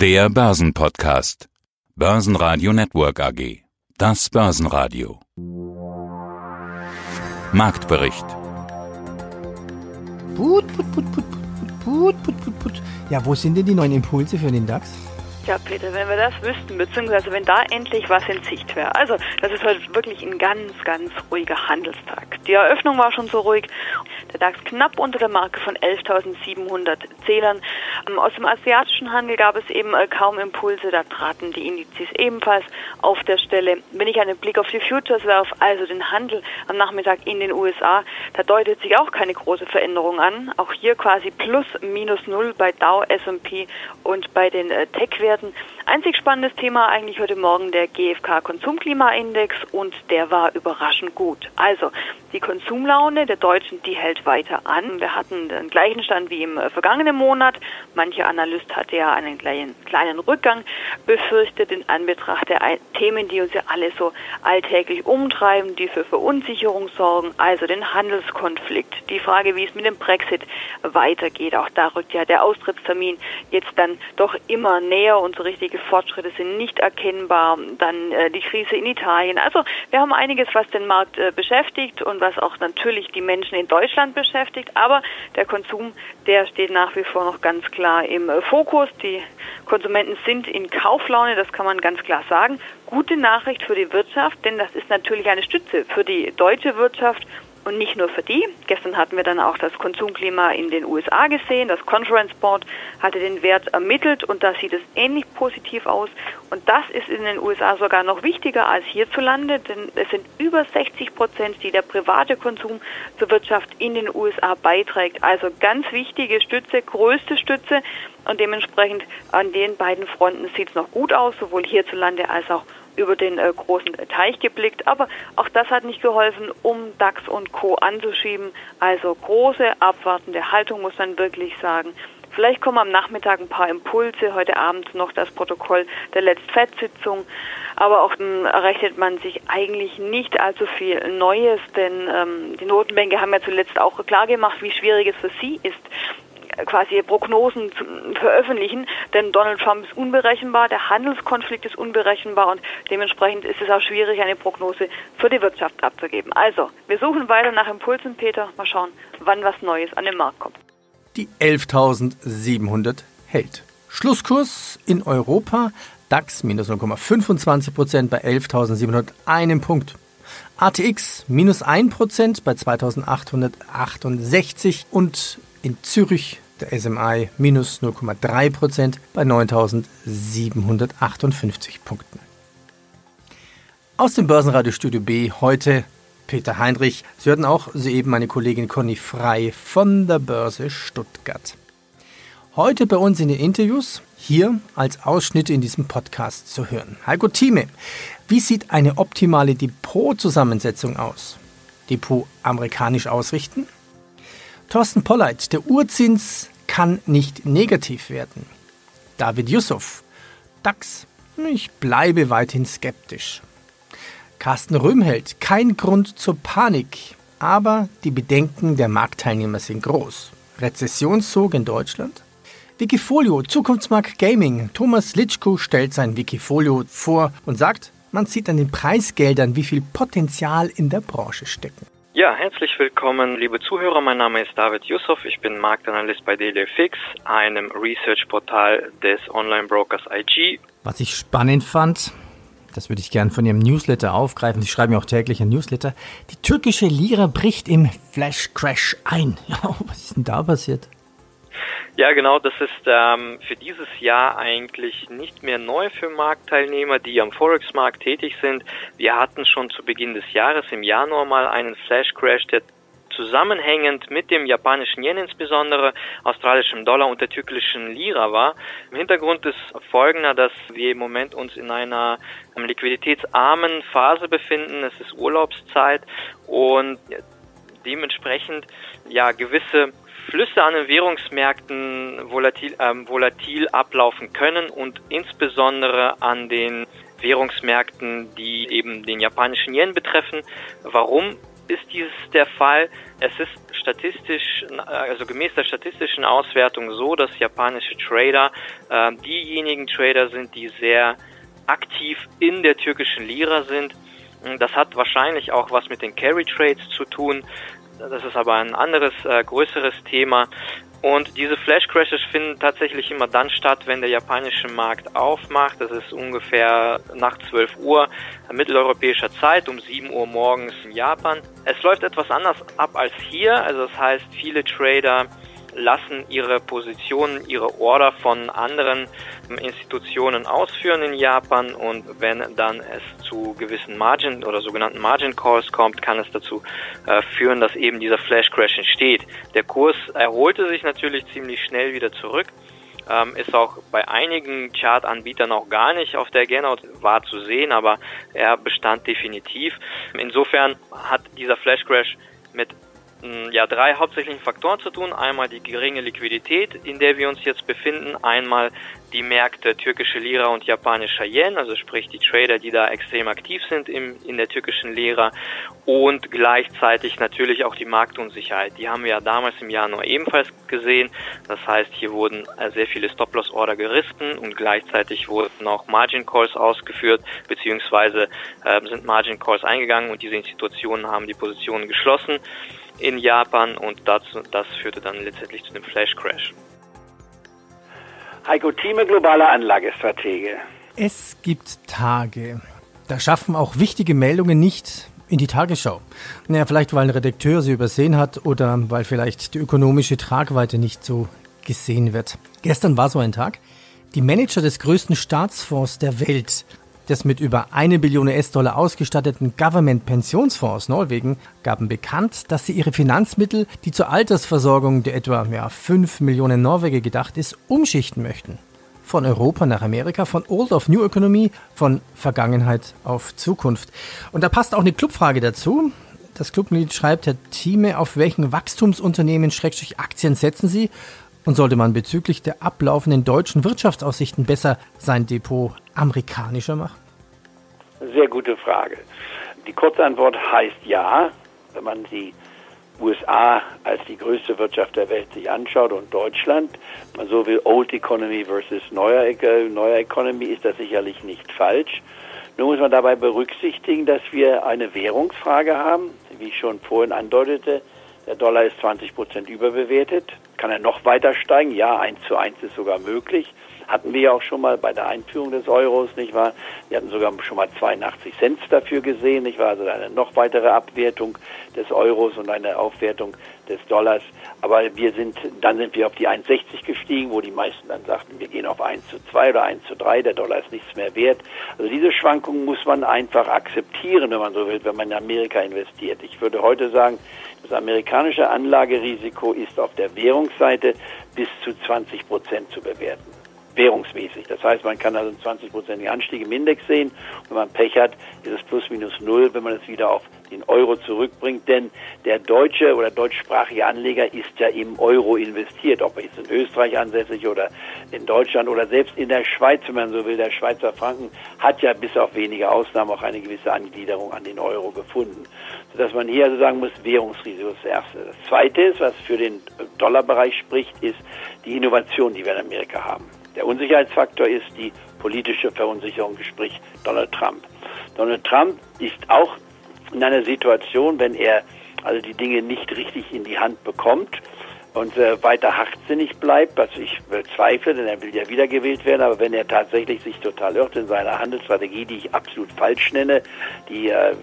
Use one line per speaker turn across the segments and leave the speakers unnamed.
Der Börsenpodcast. Börsenradio Network AG. Das Börsenradio. Marktbericht.
Put, put, put, put, put, put, put, put, put. Ja, wo sind denn die neuen Impulse für den DAX?
Ja, Peter, wenn wir das wüssten, beziehungsweise wenn da endlich was in Sicht wäre. Also, das ist heute wirklich ein ganz, ganz ruhiger Handelstag. Die Eröffnung war schon so ruhig. Der DAX knapp unter der Marke von 11.700 Zählern. Ähm, aus dem asiatischen Handel gab es eben äh, kaum Impulse. Da traten die Indizes ebenfalls auf der Stelle. Wenn ich einen Blick auf die Futures werfe, also den Handel am Nachmittag in den USA, da deutet sich auch keine große Veränderung an. Auch hier quasi plus minus null bei Dow, S&P und bei den äh, werden Einzig spannendes Thema eigentlich heute Morgen der GfK Konsumklimaindex und der war überraschend gut. Also die Konsumlaune der Deutschen, die hält weiter an. Wir hatten den gleichen Stand wie im äh, vergangenen Monat. Mancher Analyst hatte ja einen kleinen, kleinen Rückgang befürchtet in Anbetracht der Themen, die uns ja alle so alltäglich umtreiben, die für Verunsicherung sorgen, also den Handelskonflikt. Die Frage, wie es mit dem Brexit weitergeht, auch da rückt ja der Austrittstermin jetzt dann doch immer näher und so richtige Fortschritte sind nicht erkennbar. Dann äh, die Krise in Italien. Also wir haben einiges, was den Markt äh, beschäftigt und was auch natürlich die Menschen in Deutschland beschäftigt. Aber der Konsum, der steht nach wie vor noch ganz klar im äh, Fokus. Die Konsumenten sind in Kauflaune, das kann man ganz klar sagen. Gute Nachricht für die Wirtschaft, denn das ist natürlich eine Stütze für die deutsche Wirtschaft und nicht nur für die. Gestern hatten wir dann auch das Konsumklima in den USA gesehen. Das Conference Board hatte den Wert ermittelt und da sieht es ähnlich positiv aus. Und das ist in den USA sogar noch wichtiger als hierzulande, denn es sind über 60 Prozent, die der private Konsum zur Wirtschaft in den USA beiträgt. Also ganz wichtige Stütze, größte Stütze. Und dementsprechend an den beiden Fronten sieht es noch gut aus, sowohl hierzulande als auch über den äh, großen Teich geblickt. Aber auch das hat nicht geholfen, um DAX und Co. anzuschieben. Also große abwartende Haltung muss man wirklich sagen. Vielleicht kommen am Nachmittag ein paar Impulse, heute Abend noch das Protokoll der Letzt-Fed-Sitzung. Aber auch dann rechnet man sich eigentlich nicht allzu viel Neues, denn ähm, die Notenbänke haben ja zuletzt auch klar gemacht, wie schwierig es für sie ist, quasi Prognosen veröffentlichen, denn Donald Trump ist unberechenbar, der Handelskonflikt ist unberechenbar und dementsprechend ist es auch schwierig, eine Prognose für die Wirtschaft abzugeben. Also, wir suchen weiter nach Impulsen, Peter. Mal schauen, wann was Neues an den Markt kommt.
Die 11.700 hält. Schlusskurs in Europa DAX minus 0,25 Prozent bei 11.701 Punkt. ATX minus 1 Prozent bei 2.868 und in Zürich der SMI minus 0,3% bei 9.758 Punkten. Aus dem Börsenradiostudio B heute Peter Heinrich. Sie hörten auch soeben meine Kollegin Conny Frei von der Börse Stuttgart. Heute bei uns in den Interviews, hier als Ausschnitte in diesem Podcast zu hören. Heiko Thieme, wie sieht eine optimale Depot-Zusammensetzung aus? Depot amerikanisch ausrichten? Thorsten Polleit, der Urzins kann nicht negativ werden. David Yusuf, DAX, ich bleibe weiterhin skeptisch. Carsten Röhmheld, kein Grund zur Panik, aber die Bedenken der Marktteilnehmer sind groß. Rezessionszug in Deutschland? Wikifolio, Zukunftsmarkt Gaming. Thomas Litschko stellt sein Wikifolio vor und sagt, man sieht an den Preisgeldern, wie viel Potenzial in der Branche stecken.
Ja, herzlich willkommen, liebe Zuhörer. Mein Name ist David Yusuf. Ich bin Marktanalyst bei DailyFix, einem Research-Portal des Online-Brokers IG.
Was ich spannend fand, das würde ich gerne von Ihrem Newsletter aufgreifen. Sie schreiben ja auch täglich ein Newsletter. Die türkische Lira bricht im Flash-Crash ein. Ja, was ist denn da passiert?
Ja, genau, das ist ähm, für dieses Jahr eigentlich nicht mehr neu für Marktteilnehmer, die am Forex-Markt tätig sind. Wir hatten schon zu Beginn des Jahres im Januar mal einen Flash-Crash, der zusammenhängend mit dem japanischen Yen insbesondere, australischem Dollar und der türkischen Lira war. Im Hintergrund ist folgender, dass wir im Moment uns in einer liquiditätsarmen Phase befinden. Es ist Urlaubszeit und dementsprechend ja gewisse Flüsse an den Währungsmärkten volatil, ähm, volatil ablaufen können und insbesondere an den Währungsmärkten, die eben den japanischen Yen betreffen. Warum? ist dies der Fall. Es ist statistisch, also gemäß der statistischen Auswertung so, dass japanische Trader äh, diejenigen Trader sind, die sehr aktiv in der türkischen Lira sind. Das hat wahrscheinlich auch was mit den Carry Trades zu tun. Das ist aber ein anderes, äh, größeres Thema. Und diese Flash Crashes finden tatsächlich immer dann statt, wenn der japanische Markt aufmacht. Das ist ungefähr nach 12 Uhr mitteleuropäischer Zeit, um 7 Uhr morgens in Japan. Es läuft etwas anders ab als hier. Also das heißt, viele Trader lassen ihre Positionen, ihre Order von anderen Institutionen ausführen in Japan und wenn dann es zu gewissen Margin oder sogenannten Margin Calls kommt, kann es dazu äh, führen, dass eben dieser Flash Crash entsteht. Der Kurs erholte sich natürlich ziemlich schnell wieder zurück. Ähm, ist auch bei einigen Chart-Anbietern auch gar nicht auf der Agenda war zu sehen, aber er bestand definitiv. Insofern hat dieser Flash Crash mit ja, drei hauptsächlichen Faktoren zu tun. Einmal die geringe Liquidität, in der wir uns jetzt befinden. Einmal die Märkte türkische Lira und japanischer Yen, also sprich die Trader, die da extrem aktiv sind im, in der türkischen Lira. Und gleichzeitig natürlich auch die Marktunsicherheit. Die haben wir ja damals im Januar ebenfalls gesehen. Das heißt, hier wurden äh, sehr viele Stop-Loss-Order gerissen und gleichzeitig wurden auch Margin Calls ausgeführt, beziehungsweise äh, sind Margin Calls eingegangen und diese Institutionen haben die Positionen geschlossen in Japan und das, das führte dann letztendlich zu dem Flash Crash.
Heiko Thieme, globaler Anlagestratege.
Es gibt Tage, da schaffen auch wichtige Meldungen nicht in die Tagesschau. Naja, vielleicht weil ein Redakteur sie übersehen hat oder weil vielleicht die ökonomische Tragweite nicht so gesehen wird. Gestern war so ein Tag. Die Manager des größten Staatsfonds der Welt des mit über eine Billion US-Dollar ausgestatteten Government-Pensionsfonds Norwegen gaben bekannt, dass sie ihre Finanzmittel, die zur Altersversorgung der etwa ja, 5 Millionen Norweger gedacht ist, umschichten möchten. Von Europa nach Amerika, von Old auf New Economy, von Vergangenheit auf Zukunft. Und da passt auch eine Clubfrage dazu. Das Clubmitglied schreibt, Herr Thieme, auf welchen Wachstumsunternehmen Schrägstrich Aktien setzen Sie? Und sollte man bezüglich der ablaufenden deutschen Wirtschaftsaussichten besser sein Depot amerikanischer machen?
Sehr gute Frage. Die Kurzantwort heißt ja, wenn man die USA als die größte Wirtschaft der Welt sich anschaut und Deutschland, man so will Old Economy versus neuer, neuer Economy, ist das sicherlich nicht falsch. Nur muss man dabei berücksichtigen, dass wir eine Währungsfrage haben, wie ich schon vorhin andeutete. Der Dollar ist 20 Prozent überbewertet. Kann er noch weiter steigen? Ja, 1 zu 1 ist sogar möglich. Hatten wir ja auch schon mal bei der Einführung des Euros, nicht wahr? Wir hatten sogar schon mal 82 Cent dafür gesehen, nicht wahr? Also eine noch weitere Abwertung des Euros und eine Aufwertung des Dollars. Aber wir sind, dann sind wir auf die 1,60 gestiegen, wo die meisten dann sagten, wir gehen auf 1 zu 2 oder 1 zu 3, der Dollar ist nichts mehr wert. Also diese Schwankungen muss man einfach akzeptieren, wenn man so will, wenn man in Amerika investiert. Ich würde heute sagen, das amerikanische Anlagerisiko ist auf der Währungsseite bis zu 20 Prozent zu bewerten währungsmäßig. Das heißt, man kann also einen 20-prozentigen Anstieg im Index sehen. Wenn man Pech hat, ist es plus minus null, wenn man es wieder auf den Euro zurückbringt. Denn der deutsche oder deutschsprachige Anleger ist ja im Euro investiert, ob er jetzt in Österreich ansässig oder in Deutschland oder selbst in der Schweiz, wenn man so will. Der Schweizer Franken hat ja bis auf wenige Ausnahmen auch eine gewisse Angliederung an den Euro gefunden. Sodass man hier also sagen muss, Währungsrisiko ist das Erste. Das Zweite ist, was für den Dollarbereich spricht, ist die Innovation, die wir in Amerika haben. Der Unsicherheitsfaktor ist die politische Verunsicherung, sprich Donald Trump. Donald Trump ist auch in einer Situation, wenn er also die Dinge nicht richtig in die Hand bekommt und äh, weiter hartsinnig bleibt, was ich bezweifle, denn er will ja wiedergewählt werden, aber wenn er tatsächlich sich total irrt in seiner Handelsstrategie, die ich absolut falsch nenne, die äh,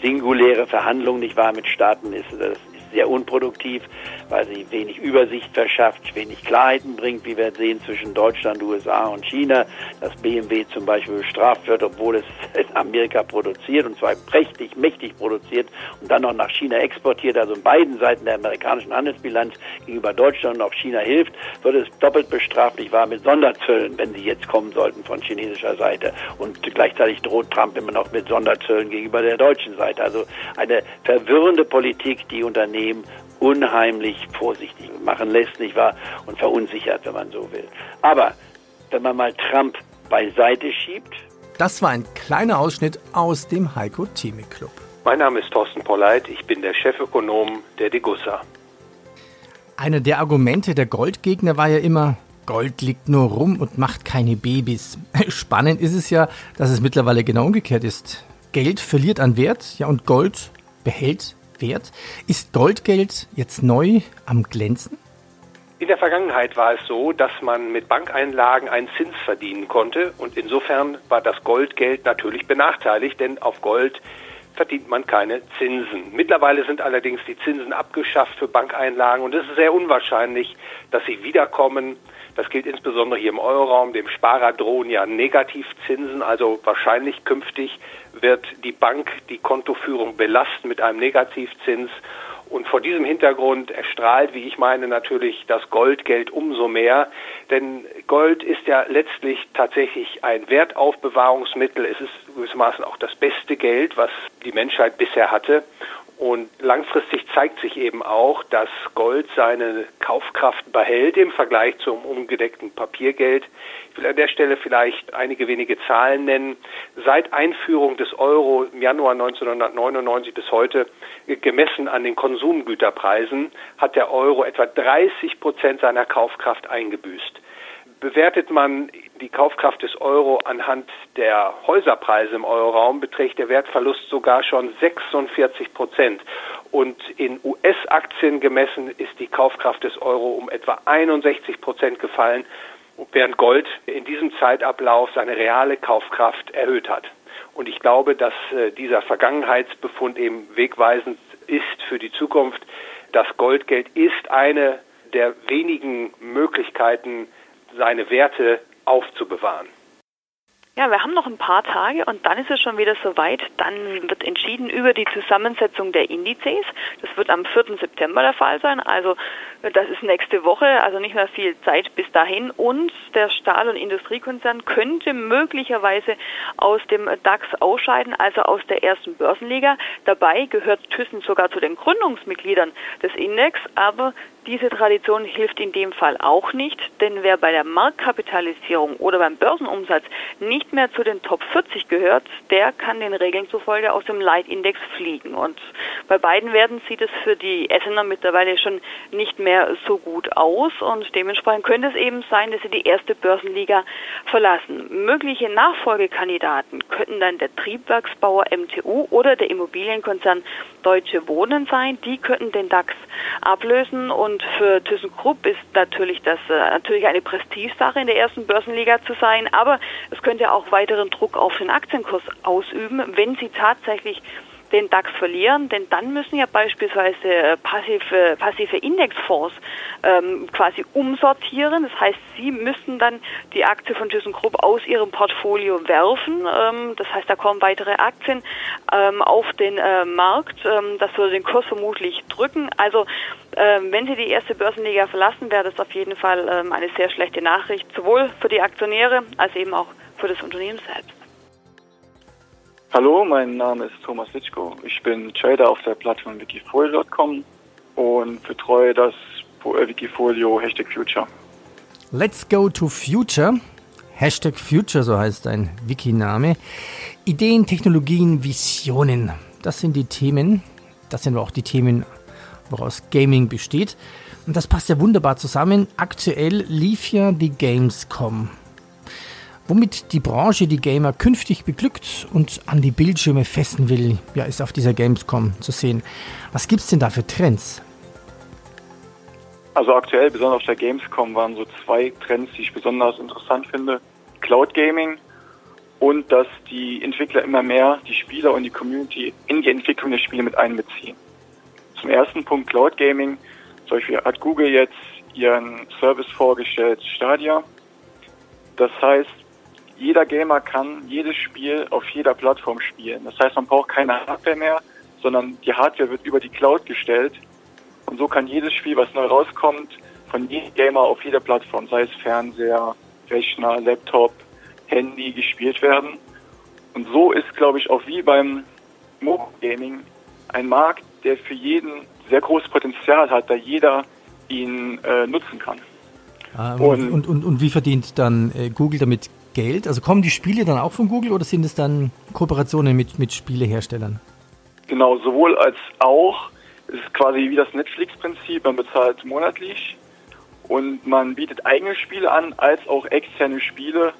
singuläre Verhandlung nicht wahr mit Staaten ist, das sehr unproduktiv, weil sie wenig Übersicht verschafft, wenig Klarheiten bringt, wie wir sehen, zwischen Deutschland, USA und China, dass BMW zum Beispiel bestraft wird, obwohl es in Amerika produziert und zwar prächtig, mächtig produziert und dann noch nach China exportiert, also in beiden Seiten der amerikanischen Handelsbilanz gegenüber Deutschland und auch China hilft, wird es doppelt bestraft, ich war mit Sonderzöllen, wenn sie jetzt kommen sollten von chinesischer Seite. Und gleichzeitig droht Trump immer noch mit Sonderzöllen gegenüber der deutschen Seite. Also eine verwirrende Politik, die Unternehmen Unternehmen unheimlich vorsichtig machen lässt, nicht wahr? Und verunsichert, wenn man so will. Aber wenn man mal Trump beiseite schiebt.
Das war ein kleiner Ausschnitt aus dem Heiko Thieme Club.
Mein Name ist Thorsten Polleit, ich bin der Chefökonom der Degussa.
Einer der Argumente der Goldgegner war ja immer, Gold liegt nur rum und macht keine Babys. Spannend ist es ja, dass es mittlerweile genau umgekehrt ist. Geld verliert an Wert, ja, und Gold behält Wert. Ist Goldgeld jetzt neu am Glänzen?
In der Vergangenheit war es so, dass man mit Bankeinlagen einen Zins verdienen konnte und insofern war das Goldgeld natürlich benachteiligt, denn auf Gold verdient man keine Zinsen. Mittlerweile sind allerdings die Zinsen abgeschafft für Bankeinlagen und es ist sehr unwahrscheinlich, dass sie wiederkommen. Das gilt insbesondere hier im Euroraum. Dem Sparer drohen ja Negativzinsen, also wahrscheinlich künftig wird die Bank die Kontoführung belasten mit einem Negativzins und vor diesem Hintergrund erstrahlt, wie ich meine, natürlich das Goldgeld umso mehr. Denn Gold ist ja letztlich tatsächlich ein Wertaufbewahrungsmittel. Es ist gewissermaßen auch das beste Geld, was die Menschheit bisher hatte. Und langfristig zeigt sich eben auch, dass Gold seine Kaufkraft behält im Vergleich zum ungedeckten Papiergeld. Ich will an der Stelle vielleicht einige wenige Zahlen nennen. Seit Einführung des Euro im Januar 1999 bis heute, gemessen an den Konsumgüterpreisen, hat der Euro etwa 30 Prozent seiner Kaufkraft eingebüßt. Bewertet man die Kaufkraft des Euro anhand der Häuserpreise im Euroraum, beträgt der Wertverlust sogar schon 46 Prozent. Und in US-Aktien gemessen ist die Kaufkraft des Euro um etwa 61 Prozent gefallen, während Gold in diesem Zeitablauf seine reale Kaufkraft erhöht hat. Und ich glaube, dass äh, dieser Vergangenheitsbefund eben wegweisend ist für die Zukunft. Das Goldgeld ist eine der wenigen Möglichkeiten, seine Werte aufzubewahren.
Ja, wir haben noch ein paar Tage und dann ist es schon wieder soweit. Dann wird entschieden über die Zusammensetzung der Indizes. Das wird am 4. September der Fall sein. Also das ist nächste Woche, also nicht mehr viel Zeit bis dahin. Und der Stahl- und Industriekonzern könnte möglicherweise aus dem DAX ausscheiden, also aus der ersten Börsenliga. Dabei gehört Thyssen sogar zu den Gründungsmitgliedern des Index, aber diese Tradition hilft in dem Fall auch nicht, denn wer bei der Marktkapitalisierung oder beim Börsenumsatz nicht mehr zu den Top 40 gehört, der kann den Regeln zufolge aus dem Leitindex fliegen. Und bei beiden werden sieht es für die Essener mittlerweile schon nicht mehr so gut aus und dementsprechend könnte es eben sein, dass sie die erste Börsenliga verlassen. Mögliche Nachfolgekandidaten könnten dann der Triebwerksbauer MTU oder der Immobilienkonzern Deutsche Wohnen sein. Die könnten den DAX ablösen und und für ThyssenKrupp ist natürlich das äh, natürlich eine Prestigesache in der ersten Börsenliga zu sein, aber es könnte auch weiteren Druck auf den Aktienkurs ausüben, wenn sie tatsächlich den DAX verlieren, denn dann müssen ja beispielsweise äh, passive, passive Indexfonds ähm, quasi umsortieren. Das heißt, sie müssten dann die Aktie von ThyssenKrupp aus ihrem Portfolio werfen. Ähm, das heißt, da kommen weitere Aktien ähm, auf den äh, Markt. Ähm, das würde den Kurs vermutlich drücken. Also ähm, wenn Sie die erste Börsenliga verlassen, wäre das auf jeden Fall ähm, eine sehr schlechte Nachricht, sowohl für die Aktionäre als eben auch für das Unternehmen selbst.
Hallo, mein Name ist Thomas Litschko. Ich bin Trader auf der Plattform wikifolio.com und betreue das äh, Wikifolio Hashtag Future.
Let's go to Future. Hashtag Future, so heißt ein Wiki-Name. Ideen, Technologien, Visionen. Das sind die Themen. Das sind auch die Themen, woraus Gaming besteht. Und das passt ja wunderbar zusammen. Aktuell lief ja die Gamescom Womit die Branche die Gamer künftig beglückt und an die Bildschirme festen will, ja, ist auf dieser Gamescom zu sehen. Was gibt es denn da für Trends?
Also aktuell, besonders auf der Gamescom, waren so zwei Trends, die ich besonders interessant finde. Cloud Gaming und dass die Entwickler immer mehr die Spieler und die Community in die Entwicklung der Spiele mit einbeziehen. Zum ersten Punkt Cloud Gaming. Zum Beispiel hat Google jetzt ihren Service vorgestellt, Stadia. Das heißt, jeder Gamer kann jedes Spiel auf jeder Plattform spielen. Das heißt, man braucht keine Hardware mehr, sondern die Hardware wird über die Cloud gestellt. Und so kann jedes Spiel, was neu rauskommt, von jedem Gamer auf jeder Plattform, sei es Fernseher, Rechner, Laptop, Handy, gespielt werden. Und so ist, glaube ich, auch wie beim Mobile Gaming ein Markt, der für jeden sehr großes Potenzial hat, da jeder ihn äh, nutzen kann.
Ah, und, und, und, und, wie verdient dann äh, Google damit Geld? Also kommen die Spiele dann auch von Google oder sind es dann Kooperationen mit, mit Spieleherstellern?
Genau, sowohl als auch. Es ist quasi wie das Netflix-Prinzip, man bezahlt monatlich und man bietet eigene Spiele an, als auch externe Spiele,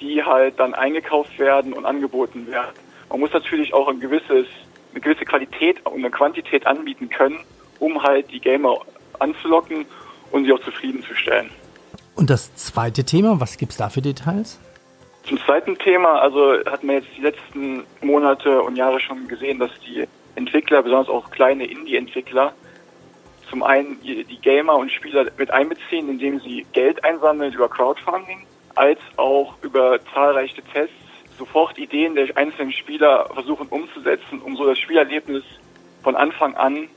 die halt dann eingekauft werden und angeboten werden. Man muss natürlich auch ein gewisses, eine gewisse Qualität und eine Quantität anbieten können, um halt die Gamer anzulocken und sie auch zufriedenzustellen.
Und das zweite Thema, was gibt es da für Details?
Zum zweiten Thema, also hat man jetzt die letzten Monate und Jahre schon gesehen, dass die Entwickler, besonders auch kleine Indie-Entwickler, zum einen die Gamer und Spieler mit einbeziehen, indem sie Geld einsammeln über Crowdfunding, als auch über zahlreiche Tests sofort Ideen der einzelnen Spieler versuchen umzusetzen, um so das Spielerlebnis von Anfang an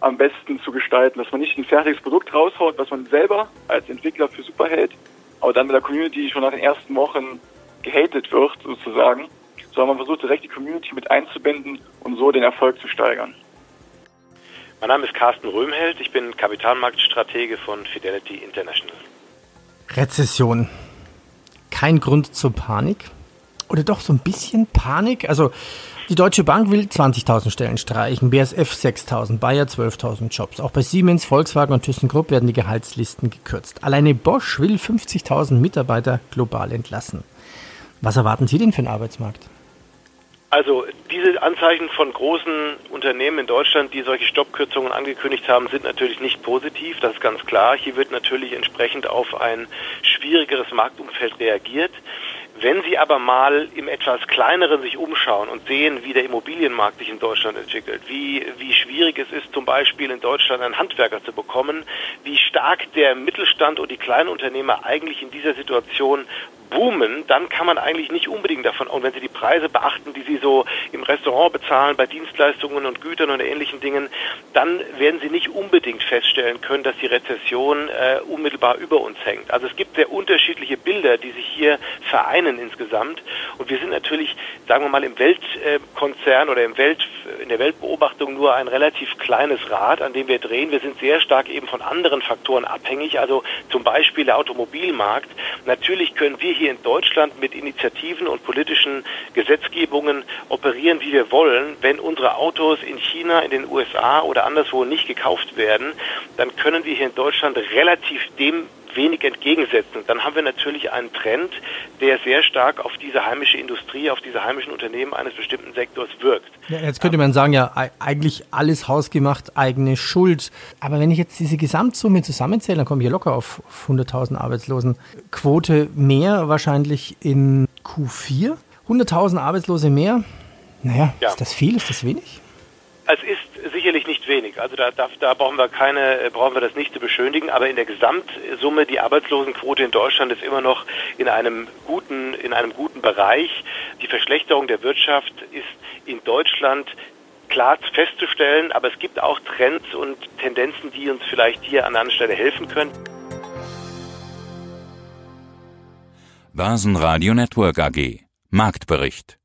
am besten zu gestalten, dass man nicht ein fertiges Produkt raushaut, was man selber als Entwickler für super hält, aber dann mit der Community schon nach den ersten Wochen gehatet wird, sozusagen, sondern man versucht direkt die Community mit einzubinden und so den Erfolg zu steigern.
Mein Name ist Carsten Röhmheld, ich bin Kapitalmarktstratege von Fidelity International.
Rezession. Kein Grund zur Panik? Oder doch so ein bisschen Panik? Also die Deutsche Bank will 20.000 Stellen streichen, BSF 6.000, Bayer 12.000 Jobs. Auch bei Siemens, Volkswagen und ThyssenKrupp werden die Gehaltslisten gekürzt. Alleine Bosch will 50.000 Mitarbeiter global entlassen. Was erwarten Sie denn für den Arbeitsmarkt?
Also diese Anzeichen von großen Unternehmen in Deutschland, die solche Stoppkürzungen angekündigt haben, sind natürlich nicht positiv, das ist ganz klar. Hier wird natürlich entsprechend auf ein schwierigeres Marktumfeld reagiert. Wenn Sie aber mal im etwas kleineren sich umschauen und sehen, wie der Immobilienmarkt sich in Deutschland entwickelt, wie, wie schwierig es ist, zum Beispiel in Deutschland einen Handwerker zu bekommen, wie stark der Mittelstand und die kleinen Unternehmer eigentlich in dieser Situation boomen, dann kann man eigentlich nicht unbedingt davon, und wenn Sie die Preise beachten, die Sie so im Restaurant bezahlen, bei Dienstleistungen und Gütern und ähnlichen Dingen, dann werden Sie nicht unbedingt feststellen können, dass die Rezession äh, unmittelbar über uns hängt. Also es gibt sehr unterschiedliche Bilder, die sich hier vereinen insgesamt. Und wir sind natürlich, sagen wir mal, im Weltkonzern oder im Welt, in der Weltbeobachtung nur ein relativ kleines Rad, an dem wir drehen. Wir sind sehr stark eben von anderen Faktoren abhängig, also zum Beispiel der Automobilmarkt. Natürlich können wir hier in Deutschland mit Initiativen und politischen Gesetzgebungen operieren, wie wir wollen. Wenn unsere Autos in China, in den USA oder anderswo nicht gekauft werden, dann können wir hier in Deutschland relativ dem wenig entgegensetzen. Dann haben wir natürlich einen Trend, der sehr stark auf diese heimische Industrie, auf diese heimischen Unternehmen eines bestimmten Sektors wirkt.
Ja, jetzt könnte man sagen, ja, eigentlich alles hausgemacht, eigene Schuld. Aber wenn ich jetzt diese Gesamtsumme zusammenzähle, dann komme ich locker auf 100.000 Arbeitslosen. Quote mehr wahrscheinlich in Q4. 100.000 Arbeitslose mehr. Naja, ja. ist das viel? Ist das wenig?
Es ist sicherlich nicht wenig. Also da, da, da brauchen wir keine, äh, brauchen wir das nicht zu beschönigen. Aber in der Gesamtsumme die Arbeitslosenquote in Deutschland ist immer noch in einem guten, in einem guten Bereich. Die Verschlechterung der Wirtschaft ist in Deutschland klar festzustellen, aber es gibt auch Trends und Tendenzen, die uns vielleicht hier an einer Stelle helfen können.
Börsenradio Network AG Marktbericht